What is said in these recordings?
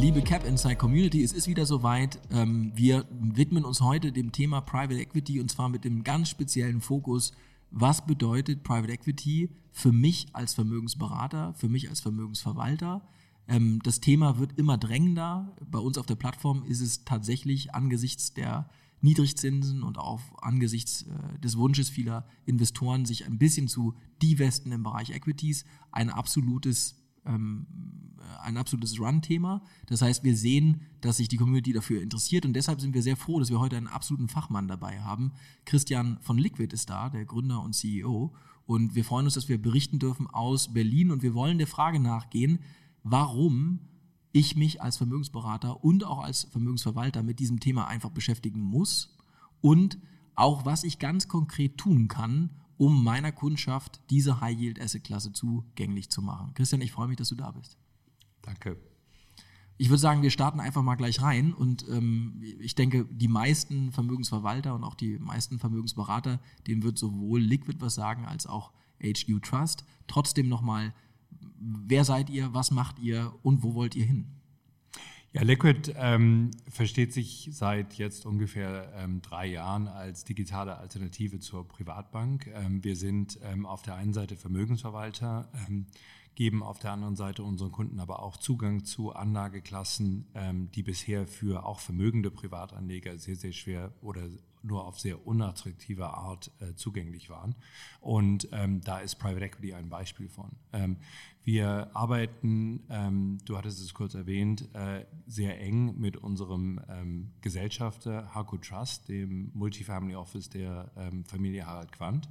Liebe Cap Insight Community, es ist wieder soweit. Ähm, wir widmen uns heute dem Thema Private Equity und zwar mit dem ganz speziellen Fokus, was bedeutet Private Equity für mich als Vermögensberater, für mich als Vermögensverwalter. Ähm, das Thema wird immer drängender. Bei uns auf der Plattform ist es tatsächlich angesichts der Niedrigzinsen und auch angesichts äh, des Wunsches vieler Investoren, sich ein bisschen zu divesten im Bereich Equities, ein absolutes ein absolutes Run-Thema. Das heißt, wir sehen, dass sich die Community dafür interessiert und deshalb sind wir sehr froh, dass wir heute einen absoluten Fachmann dabei haben. Christian von Liquid ist da, der Gründer und CEO. Und wir freuen uns, dass wir berichten dürfen aus Berlin und wir wollen der Frage nachgehen, warum ich mich als Vermögensberater und auch als Vermögensverwalter mit diesem Thema einfach beschäftigen muss und auch was ich ganz konkret tun kann, um meiner Kundschaft diese High-Yield-Asset-Klasse zugänglich zu machen. Christian, ich freue mich, dass du da bist. Danke. Ich würde sagen, wir starten einfach mal gleich rein und ähm, ich denke, die meisten Vermögensverwalter und auch die meisten Vermögensberater, denen wird sowohl Liquid was sagen als auch HQ Trust. Trotzdem nochmal, wer seid ihr, was macht ihr und wo wollt ihr hin? Ja, Liquid ähm, versteht sich seit jetzt ungefähr ähm, drei Jahren als digitale Alternative zur Privatbank. Ähm, wir sind ähm, auf der einen Seite Vermögensverwalter, ähm, geben auf der anderen Seite unseren Kunden aber auch Zugang zu Anlageklassen, ähm, die bisher für auch vermögende Privatanleger sehr, sehr schwer oder nur auf sehr unattraktive Art äh, zugänglich waren. Und ähm, da ist Private Equity ein Beispiel von. Ähm, wir arbeiten, ähm, du hattest es kurz erwähnt, äh, sehr eng mit unserem ähm, Gesellschafter Haku Trust, dem Multifamily Office der ähm, Familie Harald Quandt.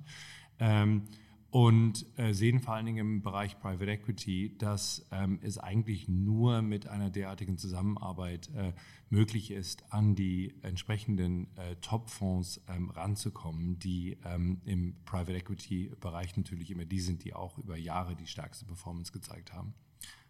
Und äh, sehen vor allen Dingen im Bereich Private Equity, dass ähm, es eigentlich nur mit einer derartigen Zusammenarbeit äh, möglich ist, an die entsprechenden äh, Top-Fonds ähm, ranzukommen, die ähm, im Private Equity-Bereich natürlich immer die sind, die auch über Jahre die stärkste Performance gezeigt haben.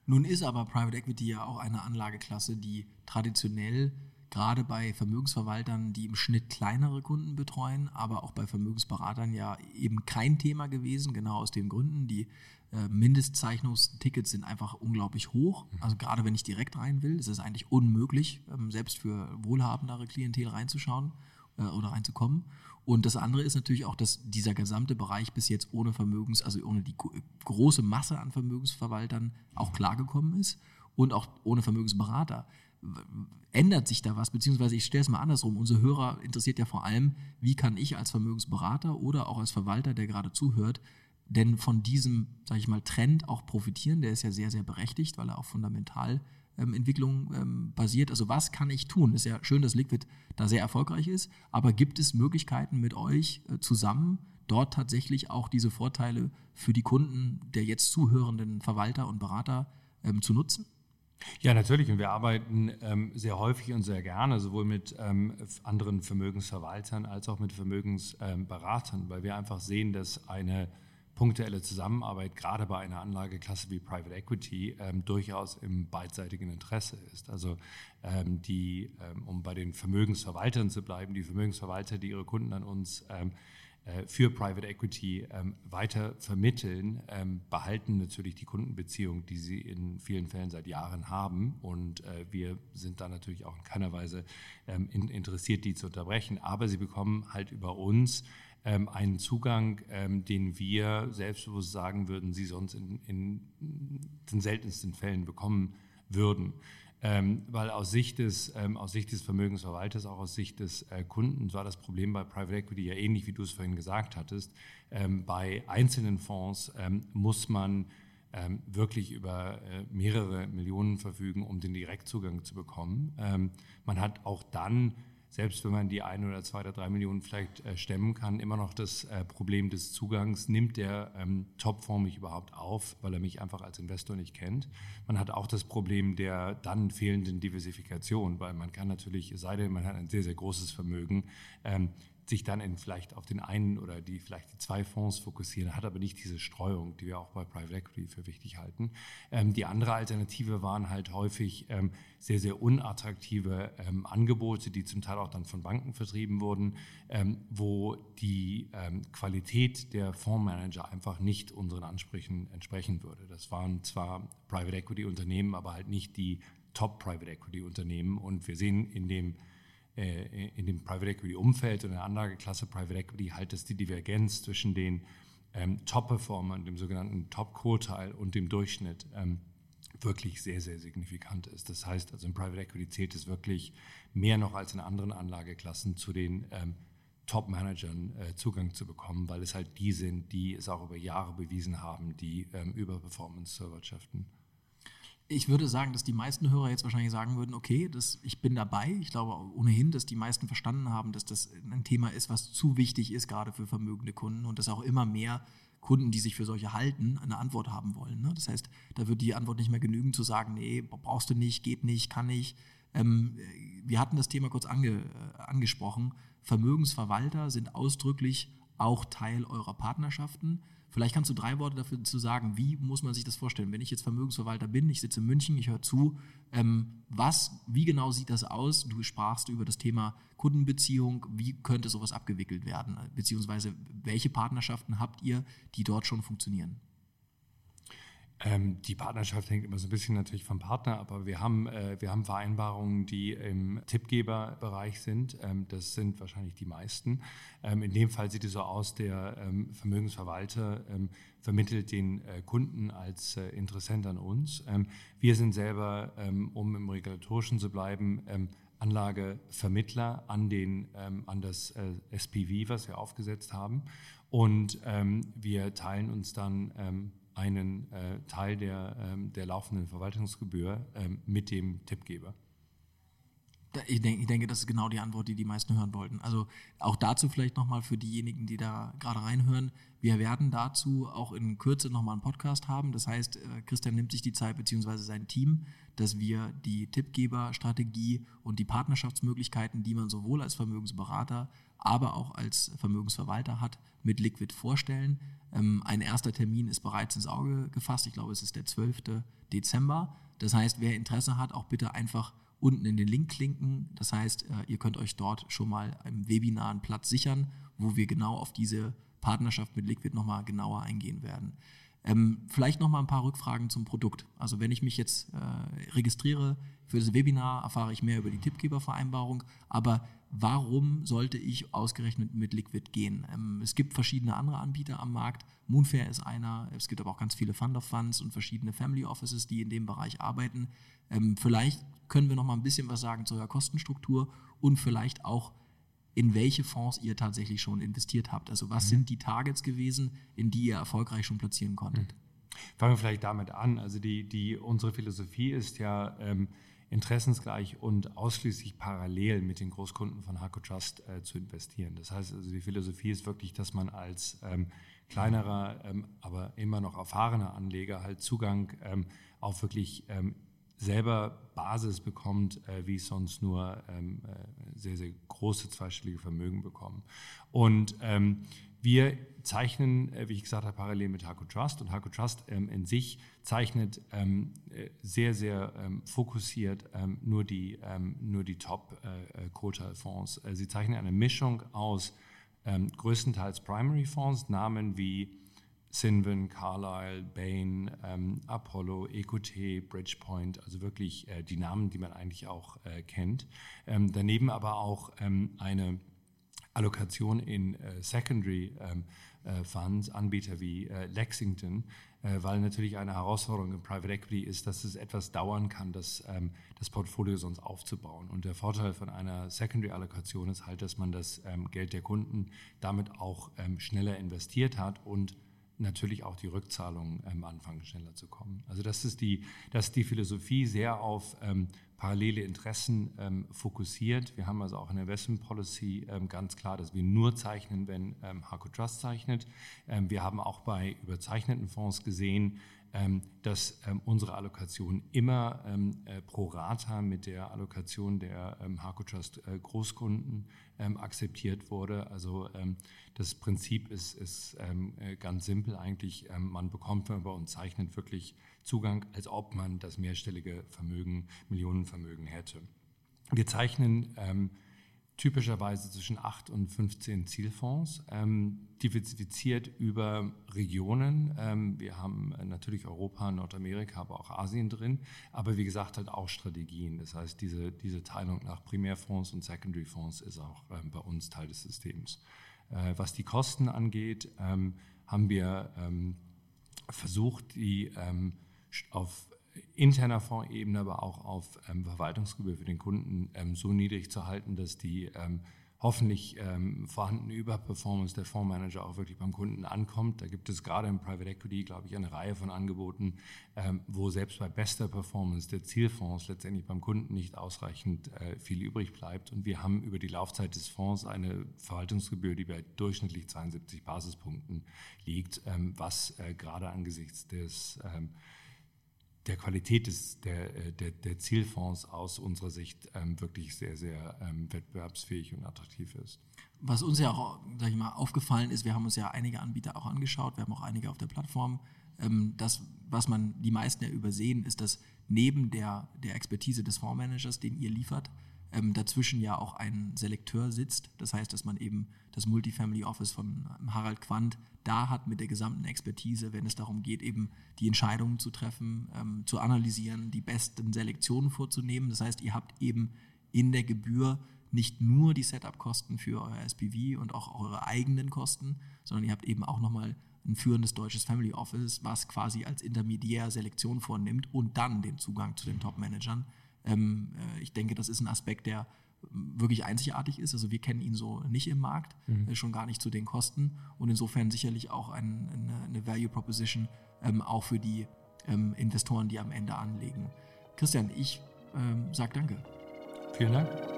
Nun ist aber Private Equity ja auch eine Anlageklasse, die traditionell gerade bei Vermögensverwaltern, die im Schnitt kleinere Kunden betreuen, aber auch bei Vermögensberatern ja eben kein Thema gewesen, genau aus den Gründen. Die äh, Mindestzeichnungstickets sind einfach unglaublich hoch. Mhm. Also gerade wenn ich direkt rein will, ist es eigentlich unmöglich, ähm, selbst für wohlhabendere Klientel reinzuschauen äh, oder reinzukommen. Und das andere ist natürlich auch, dass dieser gesamte Bereich bis jetzt ohne Vermögens, also ohne die große Masse an Vermögensverwaltern auch klargekommen ist und auch ohne Vermögensberater ändert sich da was? Beziehungsweise ich stelle es mal andersrum. Unsere Hörer interessiert ja vor allem, wie kann ich als Vermögensberater oder auch als Verwalter, der gerade zuhört, denn von diesem, sage ich mal, Trend auch profitieren? Der ist ja sehr, sehr berechtigt, weil er auf Fundamentalentwicklung ähm, ähm, basiert. Also was kann ich tun? Ist ja schön, dass Liquid da sehr erfolgreich ist, aber gibt es Möglichkeiten mit euch äh, zusammen, dort tatsächlich auch diese Vorteile für die Kunden der jetzt zuhörenden Verwalter und Berater ähm, zu nutzen? Ja, natürlich. Und wir arbeiten ähm, sehr häufig und sehr gerne sowohl mit ähm, anderen Vermögensverwaltern als auch mit Vermögensberatern, ähm, weil wir einfach sehen, dass eine punktuelle Zusammenarbeit gerade bei einer Anlageklasse wie Private Equity ähm, durchaus im beidseitigen Interesse ist. Also ähm, die, ähm, um bei den Vermögensverwaltern zu bleiben, die Vermögensverwalter, die ihre Kunden an uns äh, für Private Equity ähm, weiter vermitteln, ähm, behalten natürlich die Kundenbeziehung, die sie in vielen Fällen seit Jahren haben. Und äh, wir sind da natürlich auch in keiner Weise ähm, in, interessiert, die zu unterbrechen. Aber sie bekommen halt über uns ähm, einen Zugang, ähm, den wir selbstbewusst sagen würden, sie sonst in, in den seltensten Fällen bekommen würden. Ähm, weil aus Sicht, des, ähm, aus Sicht des Vermögensverwalters, auch aus Sicht des äh, Kunden, war das Problem bei Private Equity ja ähnlich, wie du es vorhin gesagt hattest. Ähm, bei einzelnen Fonds ähm, muss man ähm, wirklich über äh, mehrere Millionen verfügen, um den Direktzugang zu bekommen. Ähm, man hat auch dann selbst wenn man die ein oder zwei oder drei Millionen vielleicht äh, stemmen kann, immer noch das äh, Problem des Zugangs. Nimmt der ähm, Topfonds mich überhaupt auf, weil er mich einfach als Investor nicht kennt? Man hat auch das Problem der dann fehlenden Diversifikation, weil man kann natürlich, sei denn, man hat ein sehr, sehr großes Vermögen, ähm, sich dann in vielleicht auf den einen oder die vielleicht die zwei Fonds fokussieren, hat aber nicht diese Streuung, die wir auch bei Private Equity für wichtig halten. Ähm, die andere Alternative waren halt häufig ähm, sehr, sehr unattraktive ähm, Angebote, die zum Teil auch dann von Banken vertrieben wurden, ähm, wo die ähm, Qualität der Fondsmanager einfach nicht unseren Ansprüchen entsprechen würde. Das waren zwar Private Equity Unternehmen, aber halt nicht die Top Private Equity Unternehmen und wir sehen in dem äh, in dem Private Equity Umfeld und der Anlageklasse Private Equity halt, dass die Divergenz zwischen den ähm, Top-Performern, dem sogenannten Top-Quartile und dem Durchschnitt ähm, wirklich sehr, sehr signifikant ist. Das heißt, also im Private Equity zählt es wirklich mehr noch als in anderen Anlageklassen zu den ähm, Top-Managern äh, Zugang zu bekommen, weil es halt die sind, die es auch über Jahre bewiesen haben, die ähm, über Performance zu erwirtschaften ich würde sagen, dass die meisten Hörer jetzt wahrscheinlich sagen würden, okay, das, ich bin dabei. Ich glaube ohnehin, dass die meisten verstanden haben, dass das ein Thema ist, was zu wichtig ist, gerade für vermögende Kunden und dass auch immer mehr Kunden, die sich für solche halten, eine Antwort haben wollen. Ne? Das heißt, da wird die Antwort nicht mehr genügen zu sagen, nee, brauchst du nicht, geht nicht, kann nicht. Ähm, wir hatten das Thema kurz ange, äh, angesprochen. Vermögensverwalter sind ausdrücklich auch Teil eurer Partnerschaften. Vielleicht kannst du drei Worte dafür zu sagen, wie muss man sich das vorstellen? Wenn ich jetzt Vermögensverwalter bin, ich sitze in München, ich höre zu, ähm, was, wie genau sieht das aus? Du sprachst über das Thema Kundenbeziehung, wie könnte sowas abgewickelt werden? Beziehungsweise welche Partnerschaften habt ihr, die dort schon funktionieren? Ähm, die Partnerschaft hängt immer so ein bisschen natürlich vom Partner, aber wir haben, äh, wir haben Vereinbarungen, die im Tippgeberbereich sind. Ähm, das sind wahrscheinlich die meisten. Ähm, in dem Fall sieht es so aus, der ähm, Vermögensverwalter ähm, vermittelt den äh, Kunden als äh, Interessent an uns. Ähm, wir sind selber, um im Regulatorischen zu bleiben, Anlagevermittler an, den, an das äh, SPV, was wir aufgesetzt haben. Und wir teilen uns dann einen äh, Teil der, ähm, der laufenden Verwaltungsgebühr ähm, mit dem Tippgeber. Ich denke, ich denke, das ist genau die Antwort, die die meisten hören wollten. Also auch dazu vielleicht nochmal für diejenigen, die da gerade reinhören. Wir werden dazu auch in Kürze nochmal einen Podcast haben. Das heißt, äh, Christian nimmt sich die Zeit, beziehungsweise sein Team, dass wir die Tippgeberstrategie und die Partnerschaftsmöglichkeiten, die man sowohl als Vermögensberater, aber auch als Vermögensverwalter hat, mit Liquid vorstellen. Ähm, ein erster Termin ist bereits ins Auge gefasst. Ich glaube, es ist der 12. Dezember. Das heißt, wer Interesse hat, auch bitte einfach unten in den Link klinken. Das heißt, äh, ihr könnt euch dort schon mal im Webinar einen Platz sichern, wo wir genau auf diese Partnerschaft mit Liquid nochmal genauer eingehen werden. Ähm, vielleicht nochmal ein paar Rückfragen zum Produkt. Also wenn ich mich jetzt äh, registriere für das Webinar, erfahre ich mehr über die Tippgebervereinbarung. Aber warum sollte ich ausgerechnet mit Liquid gehen? Ähm, es gibt verschiedene andere Anbieter am Markt. Moonfair ist einer. Es gibt aber auch ganz viele Fund of Funds und verschiedene Family Offices, die in dem Bereich arbeiten. Ähm, vielleicht können wir noch mal ein bisschen was sagen zu eurer Kostenstruktur und vielleicht auch in welche Fonds ihr tatsächlich schon investiert habt. Also was mhm. sind die Targets gewesen, in die ihr erfolgreich schon platzieren konntet? Mhm. Fangen wir vielleicht damit an. Also die, die, unsere Philosophie ist ja, ähm, interessensgleich und ausschließlich parallel mit den Großkunden von Harco Trust äh, zu investieren. Das heißt also, die Philosophie ist wirklich, dass man als ähm, kleinerer, ähm, aber immer noch erfahrener Anleger halt Zugang ähm, auf wirklich ähm, selber Basis bekommt, äh, wie sonst nur ähm, äh, sehr, sehr große zweistellige Vermögen bekommen. Und ähm, wir zeichnen, äh, wie ich gesagt habe, parallel mit Harco Trust und Harco Trust ähm, in sich zeichnet ähm, äh, sehr, sehr ähm, fokussiert ähm, nur die, ähm, nur die Top-Quartile-Fonds. Äh, sie zeichnen eine Mischung aus ähm, größtenteils Primary-Fonds, Namen wie Sinven, Carlyle, Bain, Apollo, EQT, Bridgepoint, also wirklich äh, die Namen, die man eigentlich auch äh, kennt. daneben aber auch eine Allokation in äh, Secondary ähm, äh, Funds, Anbieter wie äh, Lexington, äh, weil natürlich eine Herausforderung im Private Equity ist, dass es etwas dauern kann, das, ähm, das Portfolio sonst aufzubauen. Und der Vorteil von einer Secondary-Allokation ist halt, dass man das ähm, Geld der Kunden damit auch ähm, schneller investiert hat und natürlich auch die Rückzahlung am Anfang schneller zu kommen. Also das ist die, das ist die Philosophie sehr auf ähm, parallele Interessen ähm, fokussiert. Wir haben also auch in der Investment Policy ähm, ganz klar, dass wir nur zeichnen, wenn ähm, Harco Trust zeichnet. Ähm, wir haben auch bei überzeichneten Fonds gesehen, ähm, dass ähm, unsere Allokation immer äh, pro Rata mit der Allokation der ähm, Trust äh, Großkunden akzeptiert wurde. Also das Prinzip ist, ist äh, ganz simpel eigentlich. man bekommt, wenn man uns zeichnet, wirklich Zugang, als ob man das mehrstellige Vermögen, Millionenvermögen hätte. Wir zeichnen typischerweise zwischen 8 und 15 Zielfonds, ähm, diversifiziert über Regionen. Ähm, wir haben natürlich Europa, Nordamerika, aber auch Asien drin, aber wie gesagt halt auch Strategien. Das heißt, diese, diese Teilung nach Primärfonds und Secondary Fonds ist auch ähm, bei uns Teil des Systems. Äh, was die Kosten angeht, ähm, haben wir ähm, versucht, die ähm, auf interner Fondsebene, aber auch auf ähm, Verwaltungsgebühr für den Kunden ähm, so niedrig zu halten, dass die ähm, hoffentlich ähm, vorhandene Überperformance der Fondsmanager auch wirklich beim Kunden ankommt. Da gibt es gerade im Private Equity, glaube ich, eine Reihe von Angeboten, ähm, wo selbst bei bester Performance der Zielfonds letztendlich beim Kunden nicht ausreichend äh, viel übrig bleibt. Und wir haben über die Laufzeit des Fonds eine Verwaltungsgebühr, die bei durchschnittlich 72 Basispunkten liegt, ähm, was äh, gerade angesichts des der Qualität des, der, äh, der, der Zielfonds aus unserer Sicht ähm, wirklich sehr, sehr ähm, wettbewerbsfähig und attraktiv ist. Was uns ja auch, sag ich mal, aufgefallen ist, wir haben uns ja einige Anbieter auch angeschaut, wir haben auch einige auf der Plattform. Ähm, das, was man die meisten ja übersehen, ist, dass neben der, der Expertise des Fondsmanagers, den ihr liefert, ähm, dazwischen ja auch ein Selekteur sitzt. Das heißt, dass man eben das Multifamily Office von ähm, Harald Quandt da hat mit der gesamten Expertise, wenn es darum geht, eben die Entscheidungen zu treffen, ähm, zu analysieren, die besten Selektionen vorzunehmen. Das heißt, ihr habt eben in der Gebühr nicht nur die Setup-Kosten für euer SPV und auch eure eigenen Kosten, sondern ihr habt eben auch nochmal ein führendes deutsches Family Office, was quasi als Intermediär Selektion vornimmt und dann den Zugang zu den Top-Managern. Ähm, äh, ich denke, das ist ein Aspekt, der wirklich einzigartig ist. Also wir kennen ihn so nicht im Markt, mhm. äh, schon gar nicht zu den Kosten und insofern sicherlich auch ein, eine, eine, Value Proposition ähm, auch für die ähm, Investoren, die am Ende anlegen. Christian, ich ähm, sage danke. Vielen Dank.